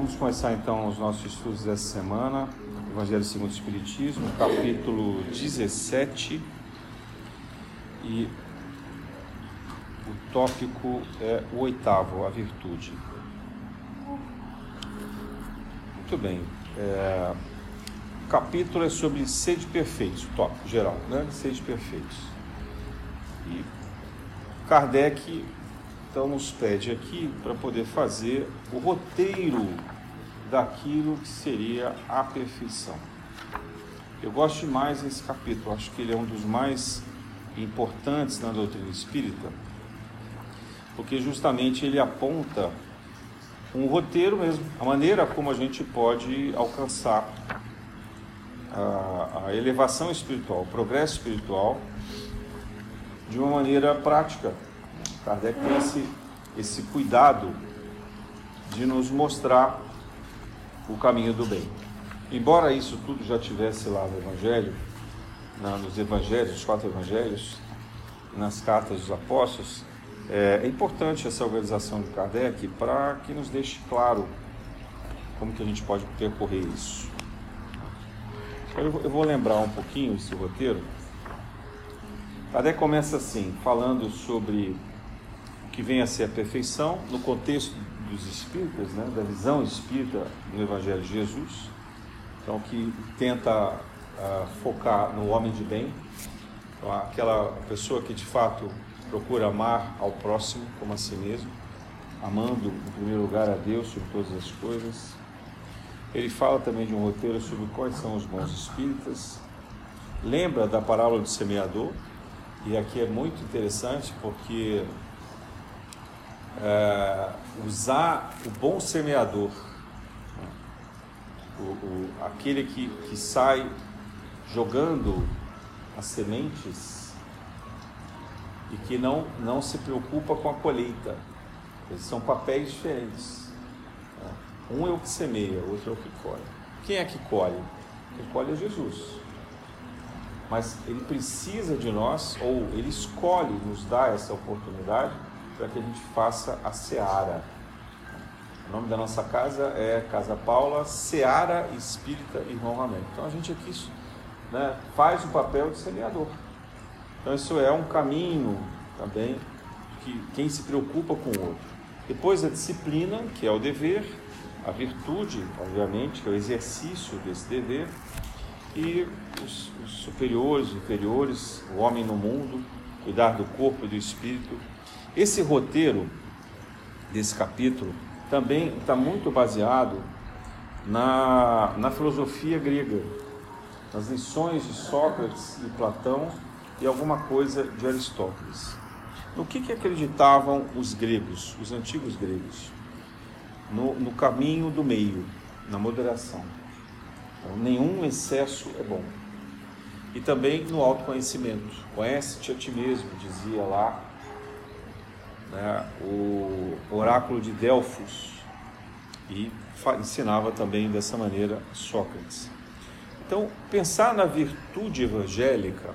vamos começar então os nossos estudos dessa semana, Evangelho segundo o Espiritismo, capítulo 17. E o tópico é o oitavo, a virtude. Muito bem. É, o capítulo é sobre sede perfeitos, o tópico geral, né? Sede perfeitos. E Kardec então nos pede aqui para poder fazer o roteiro daquilo que seria a perfeição. Eu gosto demais desse capítulo, acho que ele é um dos mais importantes na doutrina espírita, porque justamente ele aponta um roteiro mesmo, a maneira como a gente pode alcançar a, a elevação espiritual, o progresso espiritual de uma maneira prática Kardec tem esse, esse cuidado de nos mostrar o caminho do bem. Embora isso tudo já tivesse lá no Evangelho, nos Evangelhos, os quatro Evangelhos, nas cartas dos apóstolos, é, é importante essa organização de Kardec para que nos deixe claro como que a gente pode percorrer isso. Eu vou lembrar um pouquinho esse roteiro. Kardec começa assim, falando sobre que vem a ser a perfeição no contexto dos espíritas, né, da visão espírita no Evangelho de Jesus, então que tenta uh, focar no homem de bem, então, aquela pessoa que de fato procura amar ao próximo como a si mesmo, amando em primeiro lugar a Deus sobre todas as coisas. Ele fala também de um roteiro sobre quais são os bons espíritas. Lembra da parábola do semeador, e aqui é muito interessante porque é, usar o bom semeador, o, o, aquele que, que sai jogando as sementes e que não, não se preocupa com a colheita. Eles são papéis diferentes. Um é o que semeia, outro é o que colhe. Quem é que colhe? Quem colhe é Jesus. Mas ele precisa de nós, ou ele escolhe nos dar essa oportunidade para que a gente faça a Seara. O nome da nossa casa é Casa Paula, Seara Espírita Irmão Ramém. Então a gente aqui né, faz o papel de semeador. Então isso é um caminho também que quem se preocupa com o outro. Depois a disciplina, que é o dever, a virtude, obviamente, que é o exercício desse dever, e os, os superiores, inferiores, o homem no mundo, cuidar do corpo e do espírito, esse roteiro desse capítulo também está muito baseado na, na filosofia grega, nas lições de Sócrates e Platão e alguma coisa de Aristóteles. No que, que acreditavam os gregos, os antigos gregos? No, no caminho do meio, na moderação. Então, nenhum excesso é bom. E também no autoconhecimento. Conhece-te a ti mesmo, dizia lá né, o oráculo de Delfos e ensinava também dessa maneira Sócrates. Então, pensar na virtude evangélica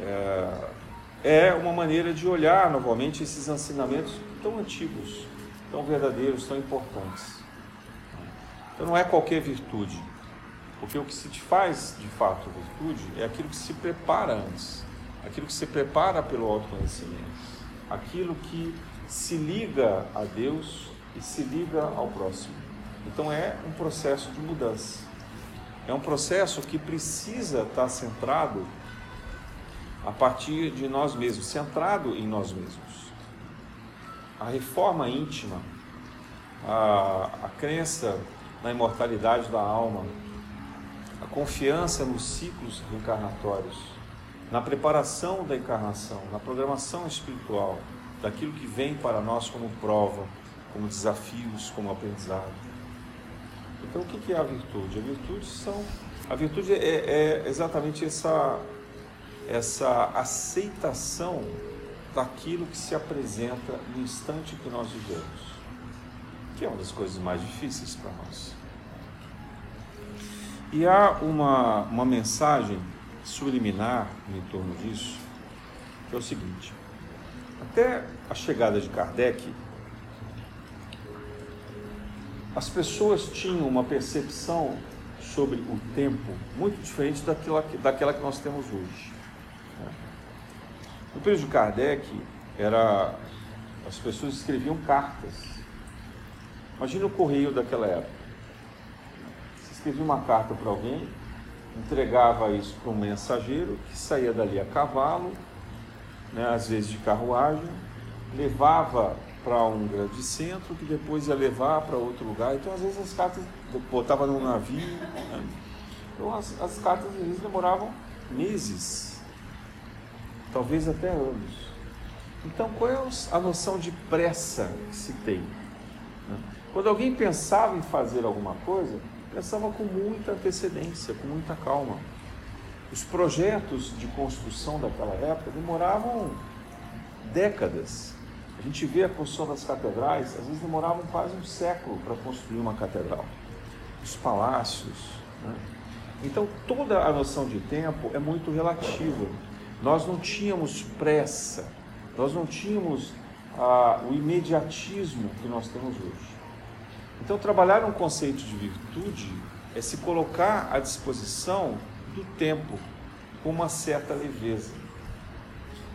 é, é uma maneira de olhar novamente esses ensinamentos tão antigos, tão verdadeiros, tão importantes. Então, não é qualquer virtude, porque o que se te faz de fato virtude é aquilo que se prepara antes, aquilo que se prepara pelo autoconhecimento aquilo que se liga a Deus e se liga ao próximo. Então é um processo de mudança. É um processo que precisa estar centrado a partir de nós mesmos, centrado em nós mesmos. A reforma íntima, a, a crença na imortalidade da alma, a confiança nos ciclos reencarnatórios, na preparação da encarnação, na programação espiritual, daquilo que vem para nós como prova, como desafios, como aprendizado. Então, o que é a virtude? A virtude são, a virtude é, é exatamente essa essa aceitação daquilo que se apresenta no instante que nós vivemos, que é uma das coisas mais difíceis para nós. E há uma, uma mensagem subliminar em torno disso, que é o seguinte: até a chegada de Kardec, as pessoas tinham uma percepção sobre o tempo muito diferente daquela, daquela que nós temos hoje. No período de Kardec, era, as pessoas escreviam cartas. Imagina o correio daquela época. Você escrevia uma carta para alguém, entregava isso para um mensageiro que saía dali a cavalo, né, às vezes de carruagem, levava para um grande centro, que depois ia levar para outro lugar. Então, às vezes, as cartas botava num navio. Né? Então, as, as cartas às vezes demoravam meses, talvez até anos. Então, qual é a noção de pressa que se tem? Né? Quando alguém pensava em fazer alguma coisa, pensava com muita antecedência, com muita calma. Os projetos de construção daquela época demoravam décadas. A gente vê a construção das catedrais, às vezes demoravam quase um século para construir uma catedral. Os palácios. Né? Então, toda a noção de tempo é muito relativa. Nós não tínhamos pressa, nós não tínhamos ah, o imediatismo que nós temos hoje. Então, trabalhar um conceito de virtude é se colocar à disposição do tempo com uma certa leveza.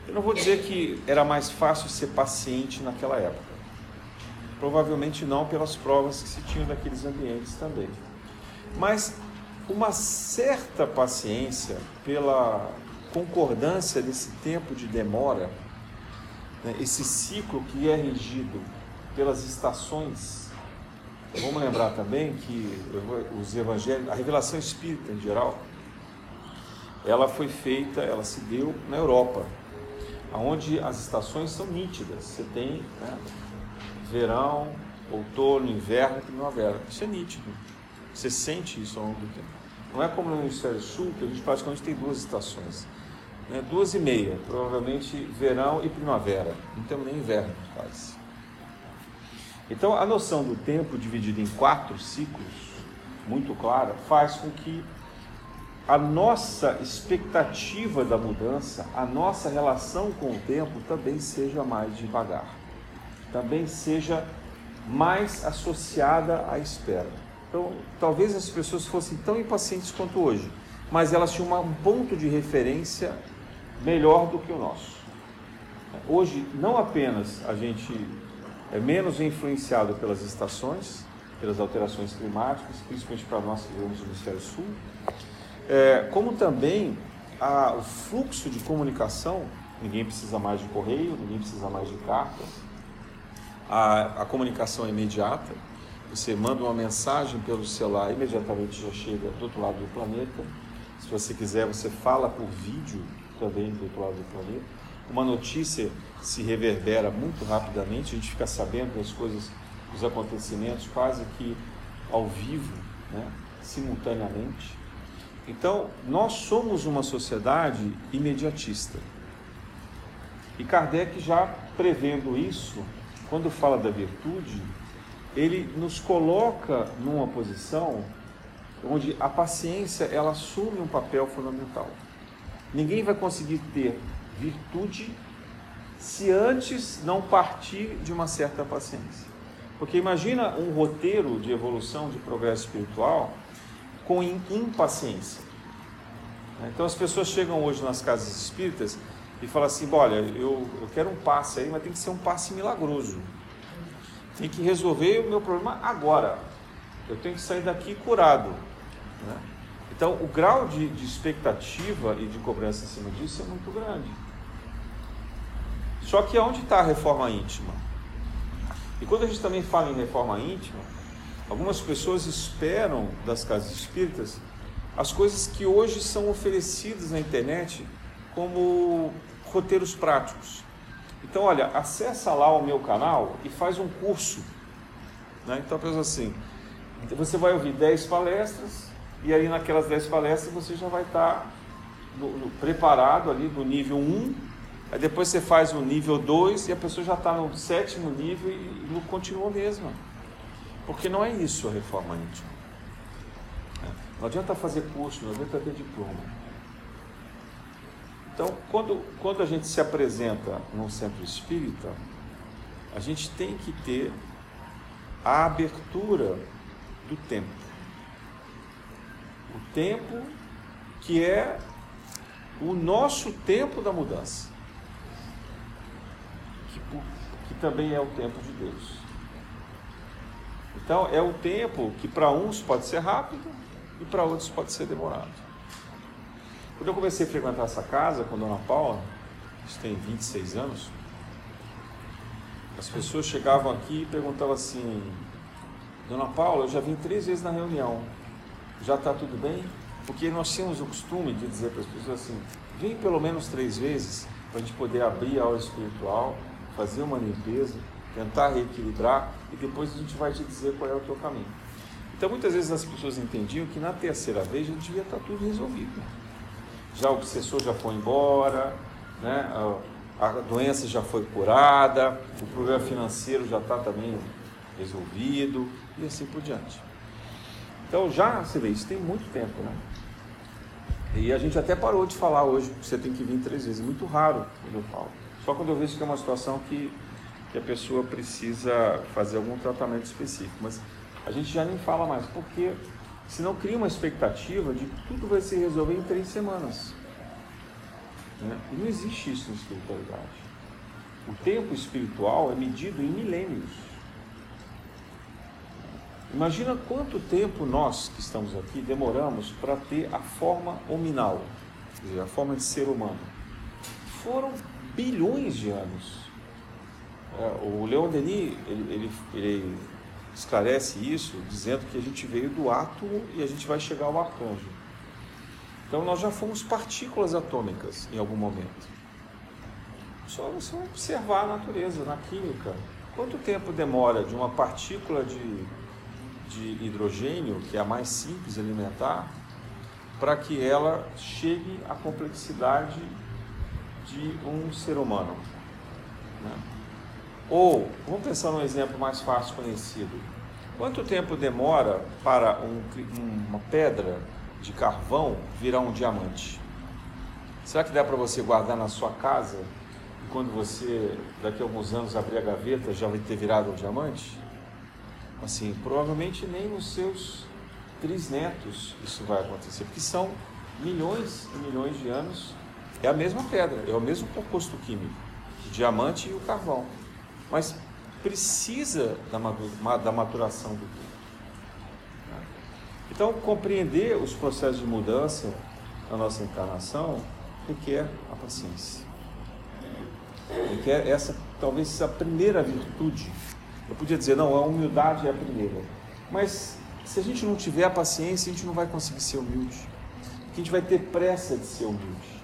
Eu não vou dizer que era mais fácil ser paciente naquela época. Provavelmente não pelas provas que se tinham daqueles ambientes também. Mas uma certa paciência pela concordância desse tempo de demora, né, esse ciclo que é regido pelas estações. Vamos lembrar também que os evangelhos, a revelação espírita em geral, ela foi feita, ela se deu na Europa, onde as estações são nítidas. Você tem né, verão, outono, inverno primavera. Isso é nítido. Você sente isso ao longo do tempo. Não é como no hemisfério sul, que a gente praticamente tem duas estações. Né, duas e meia, provavelmente verão e primavera. Não temos nem inverno quase. Então, a noção do tempo dividido em quatro ciclos, muito clara, faz com que a nossa expectativa da mudança, a nossa relação com o tempo também seja mais devagar, também seja mais associada à espera. Então, talvez as pessoas fossem tão impacientes quanto hoje, mas elas tinham um ponto de referência melhor do que o nosso. Hoje, não apenas a gente é menos influenciado pelas estações, pelas alterações climáticas, principalmente para nós que vivemos no hemisfério sul, é, como também a, o fluxo de comunicação, ninguém precisa mais de correio, ninguém precisa mais de cartas, a, a comunicação é imediata, você manda uma mensagem pelo celular, imediatamente já chega do outro lado do planeta. Se você quiser, você fala por vídeo também do outro lado do planeta. Uma notícia se reverbera muito rapidamente, a gente fica sabendo das coisas, dos acontecimentos quase que ao vivo, né, simultaneamente. Então, nós somos uma sociedade imediatista. E Kardec, já prevendo isso, quando fala da virtude, ele nos coloca numa posição onde a paciência ela assume um papel fundamental. Ninguém vai conseguir ter virtude se antes não partir de uma certa paciência. Porque imagina um roteiro de evolução, de progresso espiritual, com impaciência. Então as pessoas chegam hoje nas casas espíritas e falam assim: olha, eu, eu quero um passe aí, mas tem que ser um passe milagroso. Tem que resolver o meu problema agora. Eu tenho que sair daqui curado. Né? Então o grau de, de expectativa e de cobrança em cima disso é muito grande. Só que onde está a reforma íntima? E quando a gente também fala em reforma íntima, Algumas pessoas esperam das casas espíritas as coisas que hoje são oferecidas na internet como roteiros práticos. Então, olha, acessa lá o meu canal e faz um curso. Né? Então, pensa assim, você vai ouvir 10 palestras e aí naquelas 10 palestras você já vai estar no, preparado ali do nível 1, aí depois você faz o nível 2 e a pessoa já está no sétimo nível e, não continua mesmo. Porque não é isso a reforma íntima. É. Não adianta fazer curso, não adianta ter diploma. Então, quando, quando a gente se apresenta num centro espírita, a gente tem que ter a abertura do tempo. O tempo que é o nosso tempo da mudança, que também é o tempo de Deus. Então, é o tempo que para uns pode ser rápido e para outros pode ser demorado. Quando eu comecei a frequentar essa casa com a Dona Paula, isso tem 26 anos, as pessoas chegavam aqui e perguntavam assim: Dona Paula, eu já vim três vezes na reunião, já está tudo bem? Porque nós tínhamos o costume de dizer para as pessoas assim: vem pelo menos três vezes para a gente poder abrir a aula espiritual, fazer uma limpeza, tentar reequilibrar e depois a gente vai te dizer qual é o teu caminho. Então muitas vezes as pessoas entendiam que na terceira vez já devia estar tá tudo resolvido. Já o obsessor já foi embora, né? a, doença já foi curada, o problema financeiro já está também resolvido e assim por diante. Então já, você vê, isso tem muito tempo, né? E a gente até parou de falar hoje que você tem que vir três vezes. É muito raro quando eu falo. Só quando eu vejo que é uma situação que, que a pessoa precisa fazer algum tratamento específico. Mas a gente já nem fala mais, porque senão cria uma expectativa de que tudo vai se resolver em três semanas. Né? E não existe isso na espiritualidade. O tempo espiritual é medido em milênios. Imagina quanto tempo nós que estamos aqui demoramos para ter a forma hominal, dizer, a forma de ser humano. Foram bilhões de anos. É, o Leon Denis ele, ele, ele esclarece isso dizendo que a gente veio do átomo e a gente vai chegar ao arcanjo. Então nós já fomos partículas atômicas em algum momento. Só você observar a natureza, na química. Quanto tempo demora de uma partícula de de hidrogênio, que é a mais simples alimentar, para que ela chegue à complexidade de um ser humano. Né? Ou, vamos pensar num exemplo mais fácil conhecido. Quanto tempo demora para um, uma pedra de carvão virar um diamante? Será que dá para você guardar na sua casa e quando você, daqui a alguns anos, abrir a gaveta, já vai ter virado um diamante? Assim, provavelmente nem nos seus trisnetos isso vai acontecer, porque são milhões e milhões de anos. É a mesma pedra, é o mesmo composto químico, o diamante e o carvão. Mas precisa da maturação do tempo. Então, compreender os processos de mudança na nossa encarnação requer a paciência. Requer essa, talvez, essa primeira virtude eu podia dizer, não, a humildade é a primeira. Mas se a gente não tiver a paciência, a gente não vai conseguir ser humilde. Porque a gente vai ter pressa de ser humilde.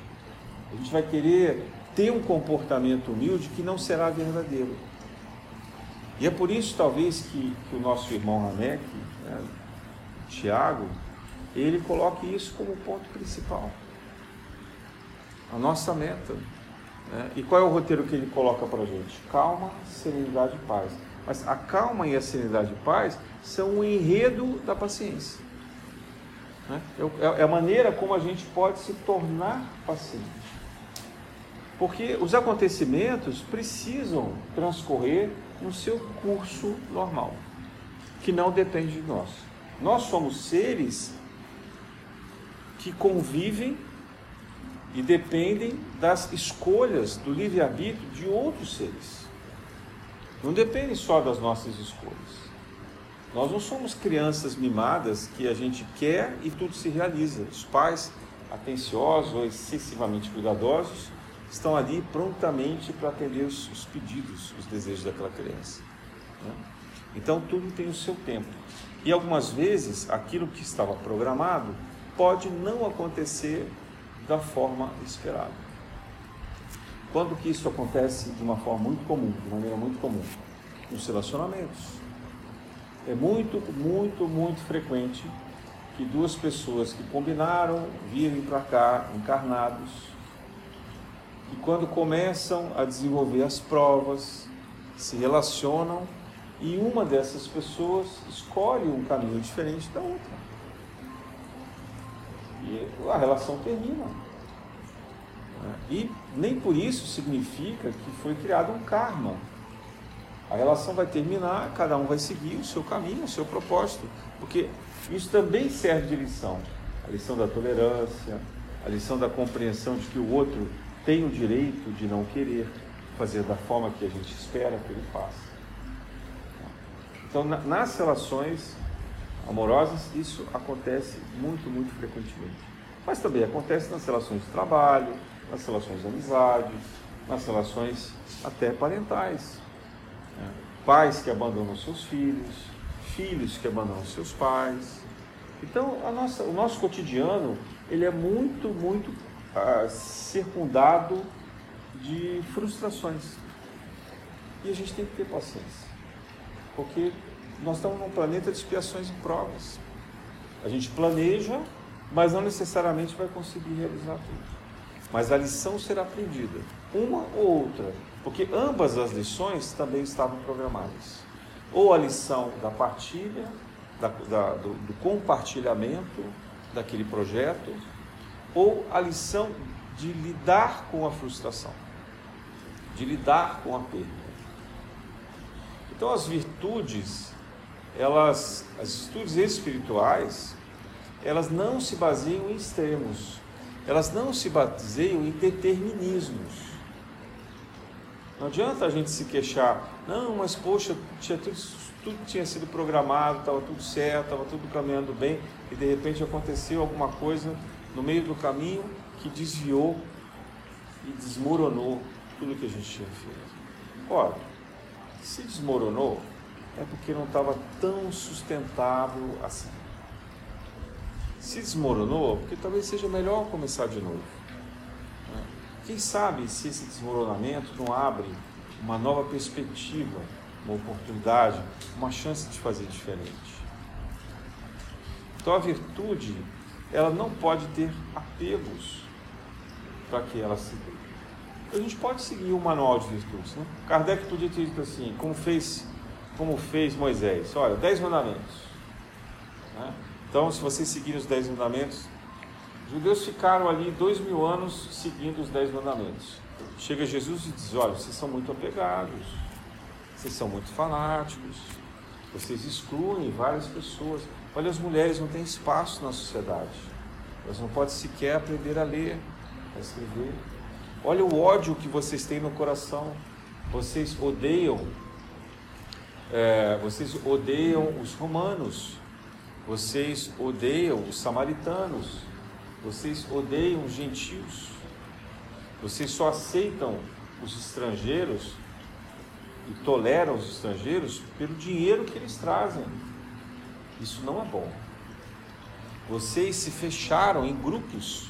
A gente vai querer ter um comportamento humilde que não será verdadeiro. E é por isso, talvez, que, que o nosso irmão Ranek, né, Tiago, ele coloque isso como ponto principal. A nossa meta. Né? E qual é o roteiro que ele coloca para a gente? Calma, serenidade e paz. Mas a calma e a serenidade e paz são o enredo da paciência. Né? É, é a maneira como a gente pode se tornar paciente. Porque os acontecimentos precisam transcorrer no seu curso normal, que não depende de nós. Nós somos seres que convivem e dependem das escolhas do livre-arbítrio de outros seres. Não depende só das nossas escolhas. Nós não somos crianças mimadas que a gente quer e tudo se realiza. Os pais, atenciosos ou excessivamente cuidadosos, estão ali prontamente para atender os, os, pedidos, os desejos daquela criança. Né? Então tudo tem o seu tempo. E algumas vezes aquilo que estava programado pode não acontecer da forma esperada. Quando que isso acontece de uma forma muito comum, de maneira muito comum? Nos relacionamentos. É muito, muito, muito frequente que duas pessoas que combinaram virem para cá encarnados e quando começam a desenvolver as provas, se relacionam e uma dessas pessoas escolhe um caminho diferente da outra. E a relação termina. E nem por isso significa que foi criado um karma. A relação vai terminar, cada um vai seguir o seu caminho, o seu propósito, porque isso também serve de lição. A lição da tolerância, a lição da compreensão de que o outro tem o direito de não querer fazer da forma que a gente espera que ele faça. Então, nas relações amorosas, isso acontece muito, muito frequentemente. Mas também acontece nas relações de trabalho, nas relações de amizade, nas relações até parentais. Né? Pais que abandonam seus filhos, filhos que abandonam seus pais. Então, nossa, o nosso cotidiano ele é muito, muito ah, circundado de frustrações. E a gente tem que ter paciência. Porque nós estamos num planeta de expiações e provas. A gente planeja, mas não necessariamente vai conseguir realizar tudo. Mas a lição será aprendida, uma ou outra, porque ambas as lições também estavam programadas. Ou a lição da partilha, da, da, do, do compartilhamento daquele projeto, ou a lição de lidar com a frustração, de lidar com a perda. Então as virtudes, elas, as virtudes espirituais, elas não se baseiam em extremos, elas não se baseiam em determinismos. Não adianta a gente se queixar, não, mas poxa, tinha tudo, tudo tinha sido programado, estava tudo certo, estava tudo caminhando bem, e de repente aconteceu alguma coisa no meio do caminho que desviou e desmoronou tudo que a gente tinha feito. Ora, se desmoronou, é porque não estava tão sustentável assim. Se desmoronou, porque talvez seja melhor começar de novo. Né? Quem sabe se esse desmoronamento não abre uma nova perspectiva, uma oportunidade, uma chance de fazer diferente. Então a virtude, ela não pode ter apegos para que ela se. A gente pode seguir o manual de virtudes. Né? Kardec podia ter dito assim, como fez, como fez Moisés. Olha, dez mandamentos. Né? Então, se vocês seguirem os dez mandamentos, os judeus ficaram ali dois mil anos seguindo os dez mandamentos. Chega Jesus e diz: Olha, vocês são muito apegados, vocês são muito fanáticos, vocês excluem várias pessoas. Olha, as mulheres não têm espaço na sociedade, elas não podem sequer aprender a ler, a escrever. Olha o ódio que vocês têm no coração. Vocês odeiam, é, vocês odeiam os romanos, vocês odeiam os samaritanos, vocês odeiam os gentios, vocês só aceitam os estrangeiros e toleram os estrangeiros pelo dinheiro que eles trazem. Isso não é bom. Vocês se fecharam em grupos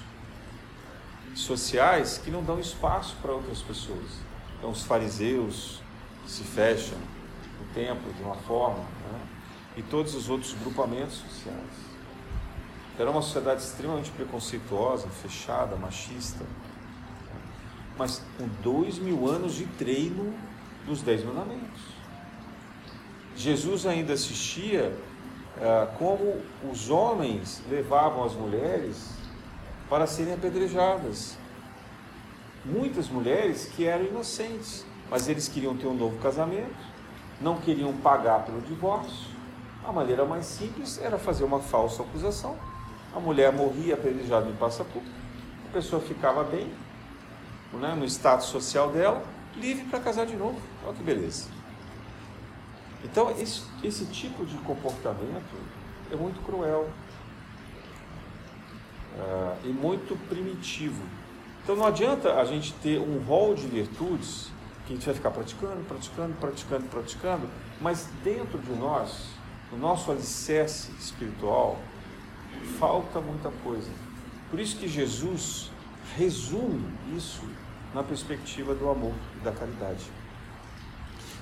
sociais que não dão espaço para outras pessoas. Então, os fariseus se fecham no templo de uma forma, né? e todos os outros grupamentos sociais. Era uma sociedade extremamente preconceituosa, fechada, machista, mas com dois mil anos de treino dos Dez Mandamentos. Jesus ainda assistia como os homens levavam as mulheres para serem apedrejadas. Muitas mulheres que eram inocentes, mas eles queriam ter um novo casamento, não queriam pagar pelo divórcio. A maneira mais simples era fazer uma falsa acusação. A mulher morria apedrejada em pública, a pessoa ficava bem, né, no status social dela, livre para casar de novo. Olha que beleza. Então, esse, esse tipo de comportamento é muito cruel uh, e muito primitivo. Então não adianta a gente ter um rol de virtudes que a gente vai ficar praticando, praticando, praticando, praticando, mas dentro de nós, no nosso alicerce espiritual, falta muita coisa. Por isso que Jesus resume isso na perspectiva do amor e da caridade.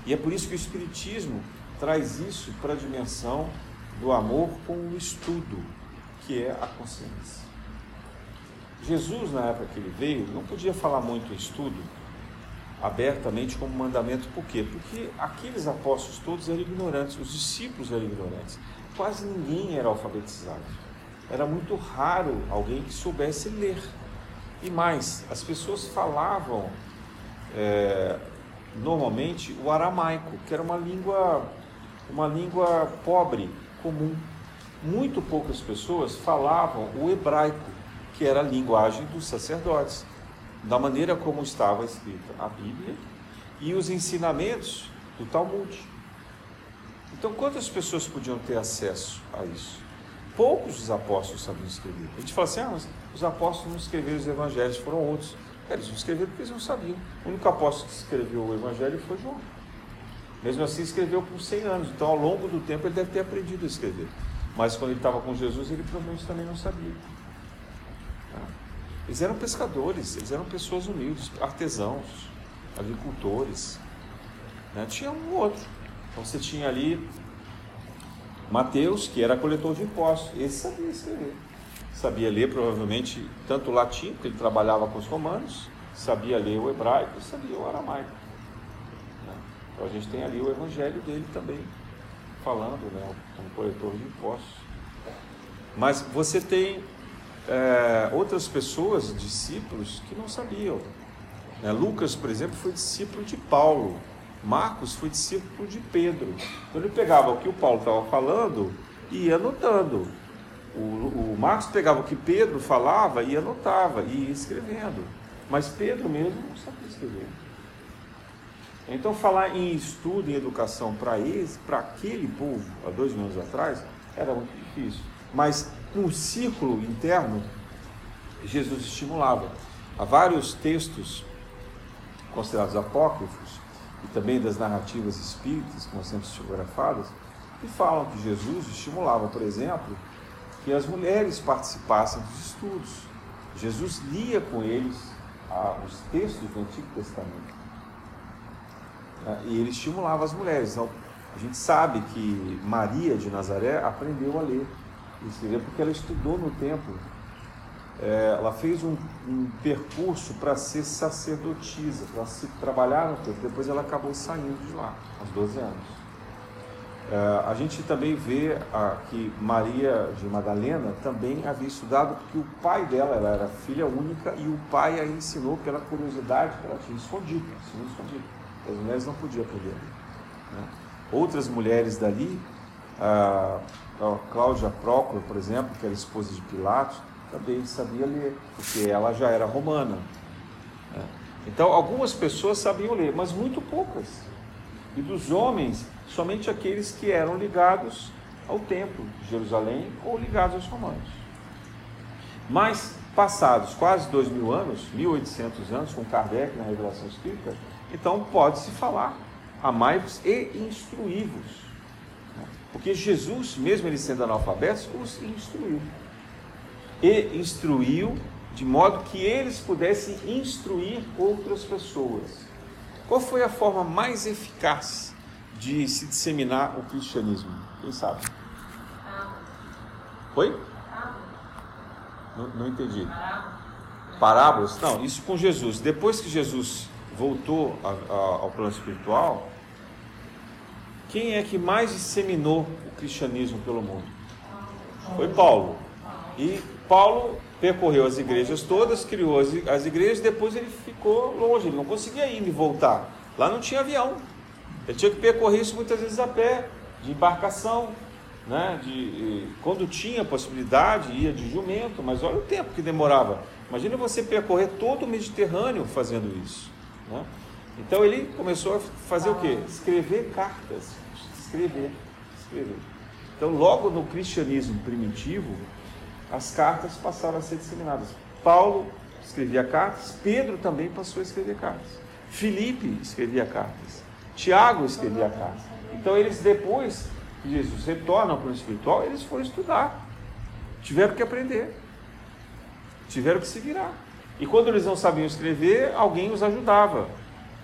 E é por isso que o Espiritismo traz isso para a dimensão do amor com o estudo, que é a consciência. Jesus, na época que ele veio, não podia falar muito em estudo abertamente como mandamento, por quê? Porque aqueles apóstolos todos eram ignorantes, os discípulos eram ignorantes, quase ninguém era alfabetizado. Era muito raro alguém que soubesse ler. E mais, as pessoas falavam é, normalmente o aramaico, que era uma língua, uma língua pobre, comum. Muito poucas pessoas falavam o hebraico, que era a linguagem dos sacerdotes, da maneira como estava escrita a Bíblia e os ensinamentos do Talmud. Então, quantas pessoas podiam ter acesso a isso? Poucos dos apóstolos sabiam escrever. A gente fala assim: ah, os apóstolos não escreveram os evangelhos, foram outros. Eles não escreveram porque eles não sabiam. O único apóstolo que escreveu o evangelho foi João. Mesmo assim, escreveu por 100 anos. Então, ao longo do tempo, ele deve ter aprendido a escrever. Mas quando ele estava com Jesus, ele provavelmente também não sabia. Tá? Eles eram pescadores, eles eram pessoas humildes, artesãos, agricultores. Né? Tinha um outro. Então você tinha ali Mateus, que era coletor de impostos. Esse sabia escrever. Sabia ler provavelmente tanto o latim, porque ele trabalhava com os romanos, sabia ler o hebraico, sabia o aramaico. Né? Então a gente tem ali o evangelho dele também, falando, né, como coletor de impostos. Mas você tem é, outras pessoas, discípulos, que não sabiam. Né? Lucas, por exemplo, foi discípulo de Paulo. Marcos foi discípulo de Pedro. Então ele pegava o que o Paulo estava falando e ia anotando. O, o, Marcos pegava o que Pedro falava e anotava, e ia escrevendo. Mas Pedro mesmo não sabia escrever. Então falar em estudo, em educação para esse, para aquele povo, há dois mil anos atrás, era muito difícil. Mas no círculo interno, Jesus estimulava. Há vários textos considerados apócrifos e também das narrativas espíritas, como sempre psicografadas, que falam que Jesus estimulava, por exemplo, que as mulheres participassem dos estudos. Jesus lia com eles ah, os textos do Antigo Testamento. Ah, e ele estimulava as mulheres. Então, a gente sabe que Maria de Nazaré aprendeu a ler e escrever porque ela estudou no templo é, ela fez um, um percurso para ser sacerdotisa, para se trabalhar no templo. Depois ela acabou saindo de lá, aos 12 anos. É, a gente também vê que Maria de Madalena também havia estudado, porque o pai dela ela era filha única e o pai a ensinou pela curiosidade que ela tinha escondido, ensinou escondido. As mulheres não podiam aprender. Né? Outras mulheres dali, a, a Cláudia Prócula, por exemplo, que era esposa de Pilatos, também sabia ler, porque ela já era romana. Né? Então, algumas pessoas sabiam ler, mas muito poucas. E dos homens, somente aqueles que eram ligados ao templo de Jerusalém ou ligados aos romanos. Mas, passados quase dois mil anos, 1800 anos, com Kardec na Revelação Espírita, então pode-se falar, amai-vos e instruí-vos. Porque Jesus, mesmo ele sendo analfabetos, os instruiu e instruiu de modo que eles pudessem instruir outras pessoas. Qual foi a forma mais eficaz de se disseminar o cristianismo? Quem sabe? Oi? Não, não entendi. Parábolas? Não, isso com Jesus. Depois que Jesus voltou a, a, ao plano espiritual, quem é que mais disseminou o cristianismo pelo mundo? Foi Paulo. E Paulo percorreu as igrejas todas, criou as, as igrejas, depois ele ficou longe, ele não conseguia ir e voltar. Lá não tinha avião. Ele tinha que percorrer isso muitas vezes a pé, de embarcação, né? de, quando tinha possibilidade, ia de jumento, mas olha o tempo que demorava. Imagina você percorrer todo o Mediterrâneo fazendo isso. Né? Então ele começou a fazer o quê? Escrever cartas. Escrever, escrever. Então, logo no cristianismo primitivo, as cartas passaram a ser disseminadas. Paulo escrevia cartas, Pedro também passou a escrever cartas. Filipe escrevia cartas. Tiago escrevia cartas. Então eles depois que Jesus retorna para o espiritual, eles foram estudar. Tiveram que aprender. Tiveram que se virar. E quando eles não sabiam escrever, alguém os ajudava.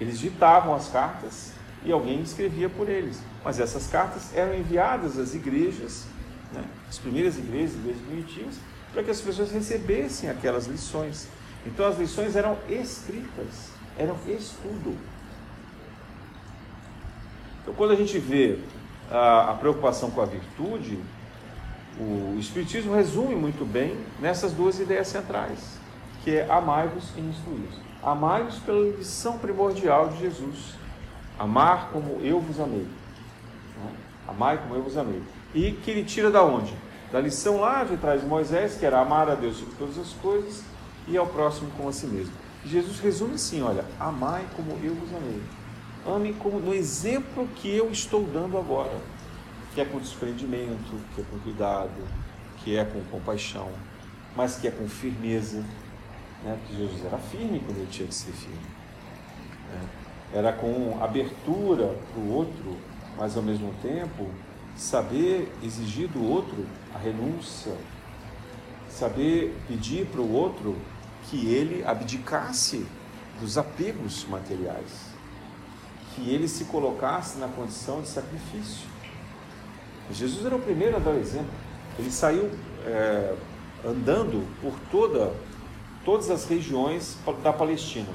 Eles ditavam as cartas e alguém escrevia por eles. Mas essas cartas eram enviadas às igrejas né, as primeiras igrejas, igrejas primitivas, para que as pessoas recebessem aquelas lições. Então as lições eram escritas, eram estudo. Então quando a gente vê a, a preocupação com a virtude, o Espiritismo resume muito bem nessas duas ideias centrais, que é amai-vos e instruí-vos. Amai-vos pela lição primordial de Jesus, Amar como eu vos amei. Né? Amai como eu vos amei. E que ele tira da onde? Da lição lá de trás de Moisés, que era amar a Deus sobre todas as coisas e ao próximo como a si mesmo. Jesus resume assim: olha, amai como eu vos amei. Ame como no exemplo que eu estou dando agora, que é com desprendimento, que é com cuidado, que é com compaixão, mas que é com firmeza. Né? Porque Jesus era firme quando ele tinha que ser firme. Né? Era com abertura para o outro, mas ao mesmo tempo saber exigir do outro a renúncia, saber pedir para o outro que ele abdicasse dos apegos materiais, que ele se colocasse na condição de sacrifício. Jesus era o primeiro a dar o exemplo. Ele saiu é, andando por toda, todas as regiões da Palestina.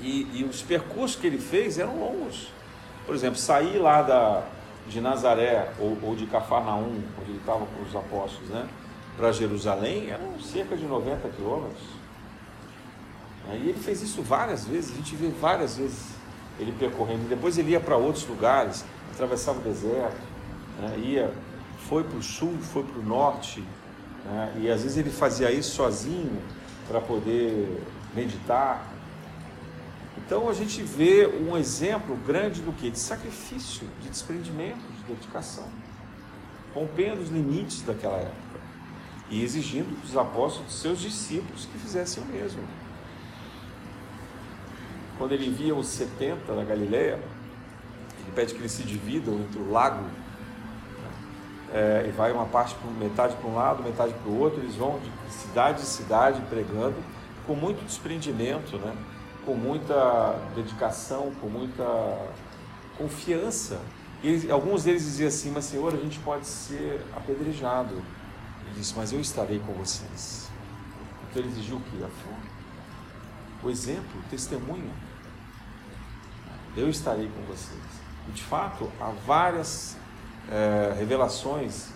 E, e, os percursos que ele fez eram longos. Por exemplo, sair lá da, de Nazaré ou, ou de Cafarnaum, onde ele estava com os apóstolos, né, para Jerusalém, eram cerca de 90 quilômetros. E ele fez isso várias vezes, a gente vê várias vezes ele percorrendo. Depois ele ia para outros lugares, atravessava o deserto, né, ia, foi para o sul, foi para o norte, né, e às vezes ele fazia isso sozinho para poder meditar. Então a gente vê um exemplo grande do que? De sacrifício, de desprendimento, de dedicação, rompendo os limites daquela época e exigindo dos apóstolos, dos seus discípulos, que fizessem o mesmo quando ele envia os 70 da Galileia, ele pede que eles se dividam entre o lago é, e vai uma parte, metade para um lado, metade para o outro, eles vão de cidade em cidade pregando com muito desprendimento, né? com muita dedicação, com muita confiança. E alguns deles diziam assim, mas Senhor, a gente pode ser apedrejado. Ele disse, mas eu estarei com vocês. Então ele exigiu o que? A. O exemplo, o testemunho eu estarei com vocês. E de fato, há várias é, revelações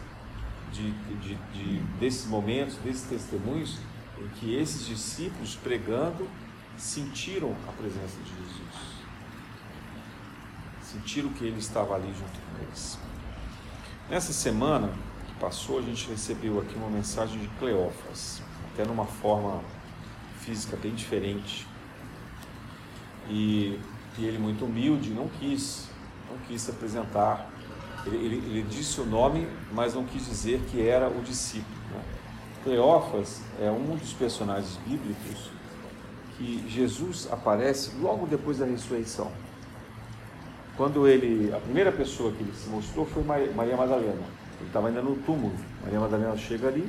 de, de, de, desses momentos, desses testemunhos, em que esses discípulos pregando sentiram a presença de Jesus. Sentiram que ele estava ali junto com eles. Nessa semana que passou, a gente recebeu aqui uma mensagem de Cleófas, até numa forma física bem diferente. E e ele, muito humilde, não quis, não quis se apresentar. Ele, ele, ele disse o nome, mas não quis dizer que era o discípulo. Né? Cleófas é um dos personagens bíblicos que Jesus aparece logo depois da ressurreição. Quando ele, a primeira pessoa que ele se mostrou foi Maria Madalena. Ele estava ainda no túmulo. Maria Madalena chega ali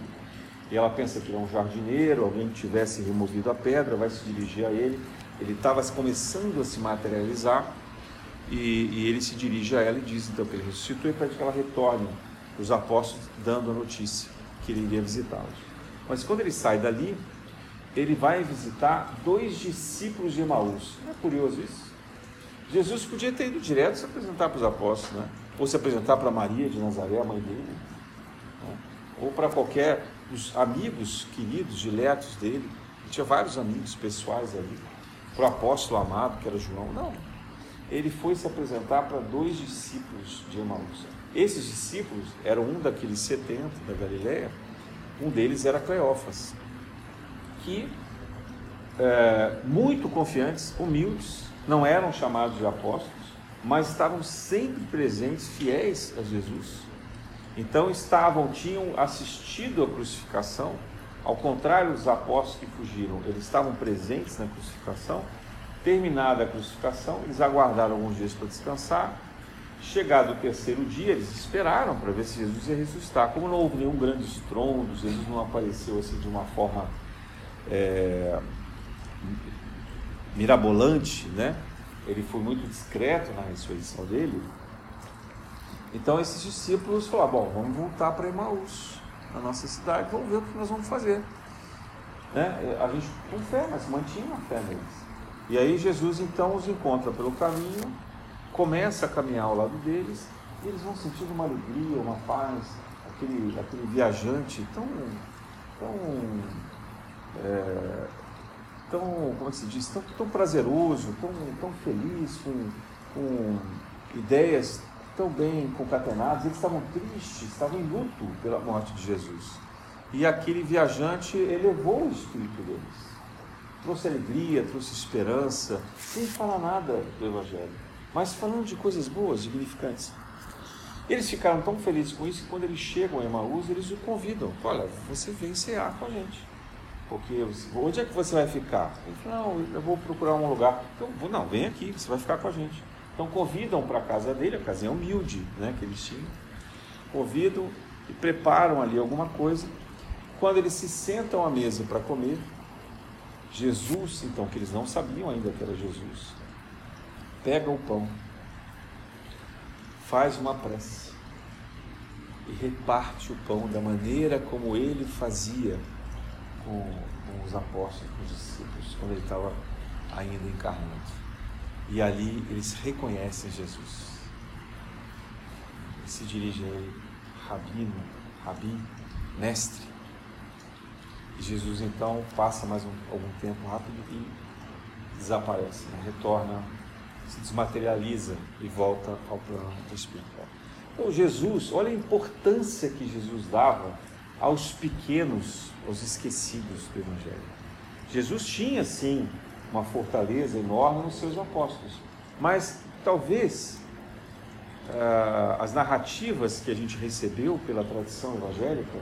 e ela pensa que é um jardineiro, alguém que tivesse removido a pedra, vai se dirigir a ele ele estava começando a se materializar e, e, ele se dirige a ela e diz então que ele ressuscitou e pede que ela retorne os apóstolos dando a notícia que ele iria visitá-los. Mas quando ele sai dali, ele vai visitar dois discípulos de Emaús. Não é curioso isso? Jesus podia ter ido direto se apresentar para os apóstolos, né? ou se apresentar para Maria de Nazaré, a mãe dele, né? ou para qualquer dos amigos queridos, diletos dele. Ele tinha vários amigos pessoais ali para o apóstolo amado, que era João. Não. Ele foi se apresentar para dois discípulos de Emaús. Esses discípulos eram um daqueles 70 da Galiléia, um deles era Cleófas, que, é, muito confiantes, humildes, não eram chamados de apóstolos, mas estavam sempre presentes, fiéis a Jesus. Então estavam, tinham assistido à crucificação ao contrário dos apóstolos que fugiram, eles estavam presentes na crucificação. Terminada a crucificação, eles aguardaram alguns dias para descansar. Chegado o terceiro dia, eles esperaram para ver se Jesus ia ressuscitar. Como não houve nenhum grande estrondo, Jesus não apareceu assim de uma forma é, mirabolante, né? Ele foi muito discreto na ressurreição dele. Então esses discípulos falaram: bom, vamos voltar para Emaús na nossa cidade, vamos ver o que nós vamos fazer. Né? A gente com fé, mas mantinha a fé neles. E aí Jesus então os encontra pelo caminho, começa a caminhar ao lado deles, e eles vão sentindo uma alegria, uma paz, aquele, aquele viajante tão, tão, é, tão, como é se diz, tão, tão prazeroso, tão, tão feliz com, com ideias tão bem concatenadas, eles estavam tristes, estavam em luto pela morte de Jesus. E aquele viajante elevou o espírito deles. Trouxe alegria, trouxe esperança, sem falar nada do Evangelho, mas falando de coisas boas, significantes. Eles ficaram tão felizes com isso que quando eles chegam a Emaús, eles o convidam. Olha, você vem cear com a gente. Porque onde é que você vai ficar? Ele falou, não, eu vou procurar um lugar. Então, não, vem aqui, você vai ficar com a gente. Então convidam para a casa dele, a casinha humilde né, que eles tinham. Convidam e preparam ali alguma coisa. Quando eles se sentam à mesa para comer, Jesus, então, que eles não sabiam ainda que era Jesus, pega o pão, faz uma prece e reparte o pão da maneira como ele fazia com, com os apóstolos, com os discípulos, quando ele estava ainda encarnado. E ali eles reconhecem Jesus. E se dirigem a ele, Rabino, Rabi, mestre. E Jesus então passa mais um, algum tempo rápido e desaparece, né? retorna, se desmaterializa e volta ao plano espiritual. Então Jesus, olha a importância que Jesus dava aos pequenos, aos esquecidos do Evangelho. Jesus tinha sim uma fortaleza enorme nos seus apóstolos. Mas talvez uh, as narrativas que a gente recebeu pela tradição evangélica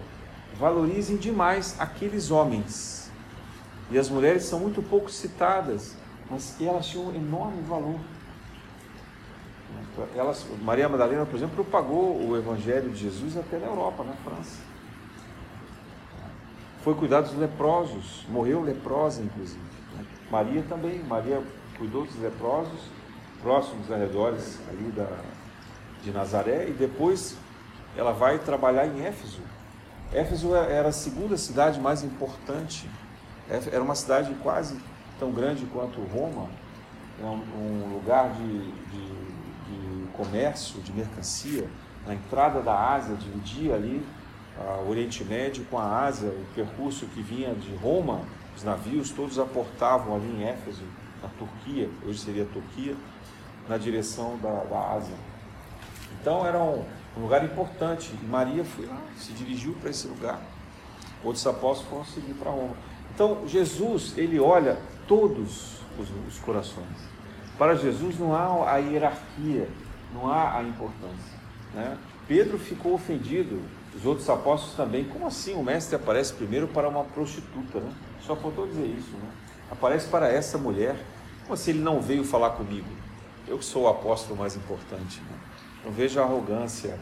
valorizem demais aqueles homens. E as mulheres são muito pouco citadas, mas elas tinham um enorme valor. Elas, Maria Madalena, por exemplo, propagou o evangelho de Jesus até na Europa, na França. Foi cuidar dos leprosos, morreu leprosa, inclusive. Maria também, Maria cuidou dos leprosos, próximos arredores ali da, de Nazaré, e depois ela vai trabalhar em Éfeso. Éfeso é, era a segunda cidade mais importante, era uma cidade quase tão grande quanto Roma, é um, um lugar de, de, de, comércio, de mercancia, na entrada da Ásia, dividia ali o Oriente Médio com a Ásia, o percurso que vinha de Roma os navios todos aportavam ali em Éfeso, na Turquia, hoje seria Turquia, na direção da, da Ásia. Então era um, um lugar importante. E Maria foi lá, se dirigiu para esse lugar. Outros apóstolos foram seguir para Roma. Então Jesus, ele olha todos os, os corações. Para Jesus não há a hierarquia, não há a importância. Né? Pedro ficou ofendido, os outros apóstolos também. Como assim o mestre aparece primeiro para uma prostituta? Né? Só faltou dizer isso, né? Aparece para essa mulher, como se ele não veio falar comigo? Eu que sou o apóstolo mais importante. Né? Não vejo a arrogância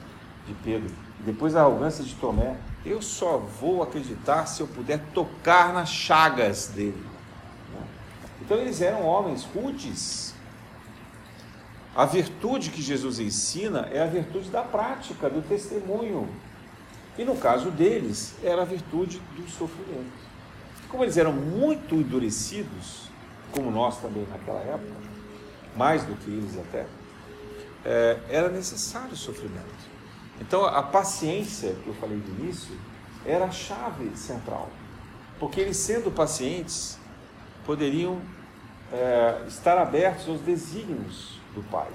de Pedro. E depois a arrogância de Tomé. Eu só vou acreditar se eu puder tocar nas chagas dele. Né? Então eles eram homens rudes. A virtude que Jesus ensina é a virtude da prática, do testemunho. E no caso deles, era a virtude do sofrimento. Como eles eram muito endurecidos, como nós também naquela época, mais do que eles até, é, era necessário o sofrimento. Então a paciência que eu falei no início era a chave central, porque eles sendo pacientes poderiam é, estar abertos aos desígnios do Pai.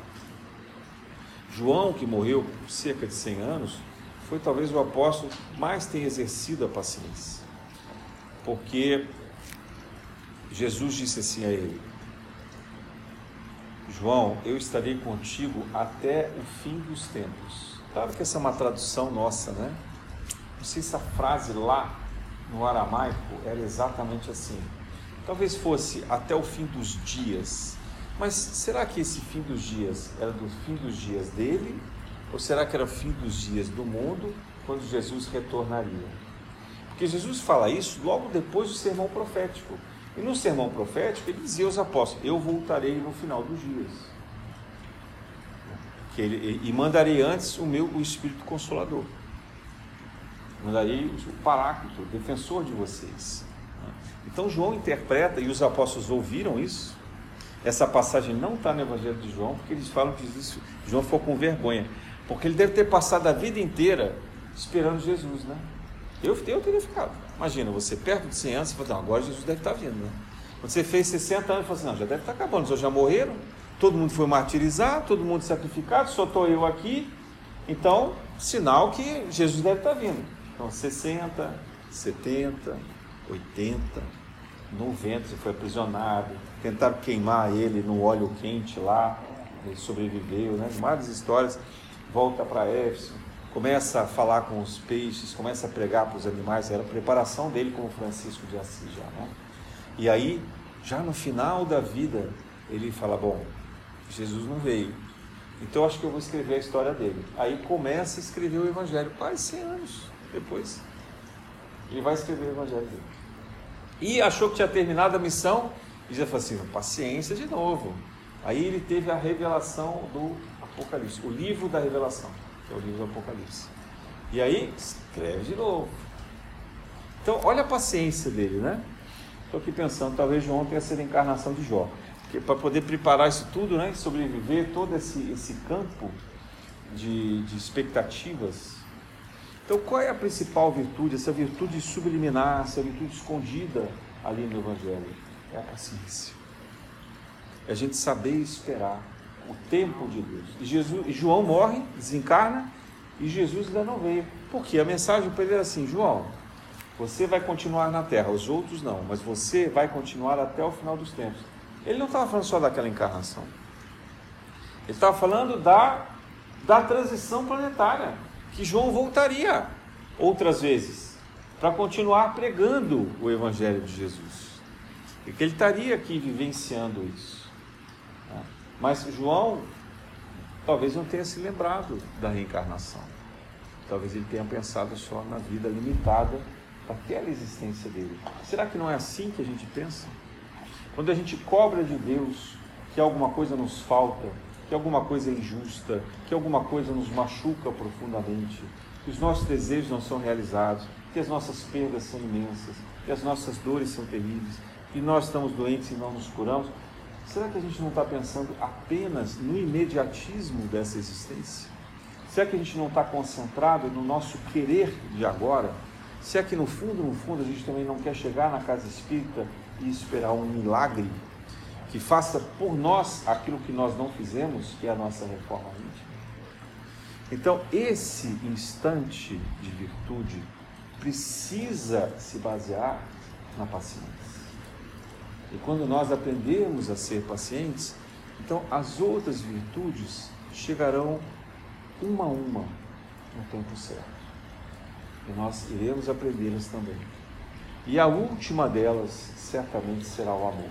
João, que morreu por cerca de 100 anos, foi talvez o apóstolo mais tenha exercido a paciência porque Jesus disse assim a ele: João, eu estarei contigo até o fim dos tempos. Claro que essa é uma tradução nossa, né? Não sei se a frase lá no aramaico era exatamente assim. Talvez fosse até o fim dos dias. Mas será que esse fim dos dias era do fim dos dias dele? Ou será que era o fim dos dias do mundo, quando Jesus retornaria? Porque Jesus fala isso logo depois do sermão profético. E no sermão profético ele dizia aos apóstolos: Eu voltarei no final dos dias. Que ele, e mandarei antes o meu o Espírito Consolador. Mandarei o Paráclito, o defensor de vocês. Então João interpreta, e os apóstolos ouviram isso. Essa passagem não está no Evangelho de João, porque eles falam que isso, João ficou com vergonha. Porque ele deve ter passado a vida inteira esperando Jesus, né? Eu, eu teria ficado. Imagina, você perto de 100 anos, você fala, agora Jesus deve estar vindo, né? Quando você fez 60 anos, você fala assim, já deve estar acabando, eles já morreram, todo mundo foi martirizado, todo mundo sacrificado, só estou eu aqui. Então, sinal que Jesus deve estar vindo. Então, 60, 70, 80, 90, você foi aprisionado, tentaram queimar ele no óleo quente lá, ele sobreviveu, né? Várias histórias. Volta para Éfeso, começa a falar com os peixes, começa a pregar para os animais, era a preparação dele como Francisco de Assis já, né? E aí, já no final da vida, ele fala: Bom, Jesus não veio, então acho que eu vou escrever a história dele. Aí começa a escrever o Evangelho, quase 100 anos depois, ele vai escrever o Evangelho dele. E achou que tinha terminado a missão, e já falou assim: paciência de novo. Aí ele teve a revelação do Apocalipse, o livro da revelação, que é o livro do Apocalipse. E aí escreve de novo. Então, olha a paciência dele, né? Estou aqui pensando, talvez João tenha sido a encarnação de Jó. Para poder preparar isso tudo, né? sobreviver todo esse, esse campo de, de expectativas. Então, qual é a principal virtude? Essa virtude subliminar, essa virtude escondida ali no Evangelho? É a paciência. É a gente saber esperar o tempo de Deus. E, Jesus, João morre, desencarna, e Jesus ainda não veio. Porque a mensagem para ele era assim: João, você vai continuar na terra, os outros não, mas você vai continuar até o final dos tempos. Ele não estava falando só daquela encarnação. Ele estava falando da, da transição planetária, que João voltaria outras vezes para continuar pregando o Evangelho de Jesus. E que ele estaria aqui vivenciando isso. Mas João talvez não tenha se lembrado da reencarnação. Talvez ele tenha pensado só na vida limitada daquela existência dele. Será que não é assim que a gente pensa? Quando a gente cobra de Deus que alguma coisa nos falta, que alguma coisa é injusta, que alguma coisa nos machuca profundamente, que os nossos desejos não são realizados, que as nossas perdas são imensas, que as nossas dores são terríveis, que nós estamos doentes e não nos curamos, será que a gente não está pensando apenas no imediatismo dessa existência? Será que a gente não está concentrado no nosso querer de agora? Se é que no fundo, no fundo, a gente também não quer chegar na casa espírita e esperar um milagre que faça por nós aquilo que nós não fizemos, que é a nossa reforma íntima. Então, esse instante de virtude precisa se basear na paciência. E quando nós aprendemos a ser pacientes, então as outras virtudes chegarão uma a uma no tempo certo e nós iremos aprendê-las também. E a última delas certamente será o amor.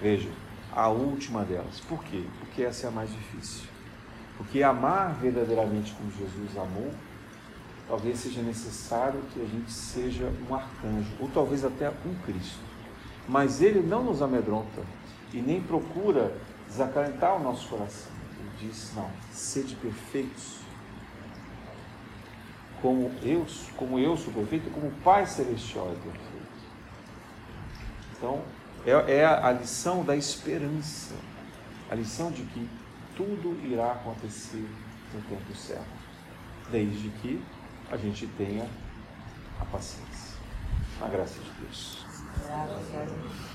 Veja, a última delas. Por quê? Porque essa é a mais difícil. Porque amar verdadeiramente como Jesus amou, talvez seja necessário que a gente seja um arcanjo, ou talvez até um Cristo. Mas ele não nos amedronta e nem procura desacalentar o nosso coração. Ele diz: não, sede perfeitos como eu, como eu sou perfeito, como o Pai Celestial é perfeito. Então, é, é a, lição da esperança, a lição de que tudo irá acontecer no tempo certo, desde que a gente tenha a paciência. A graça de Deus. Graças a Deus.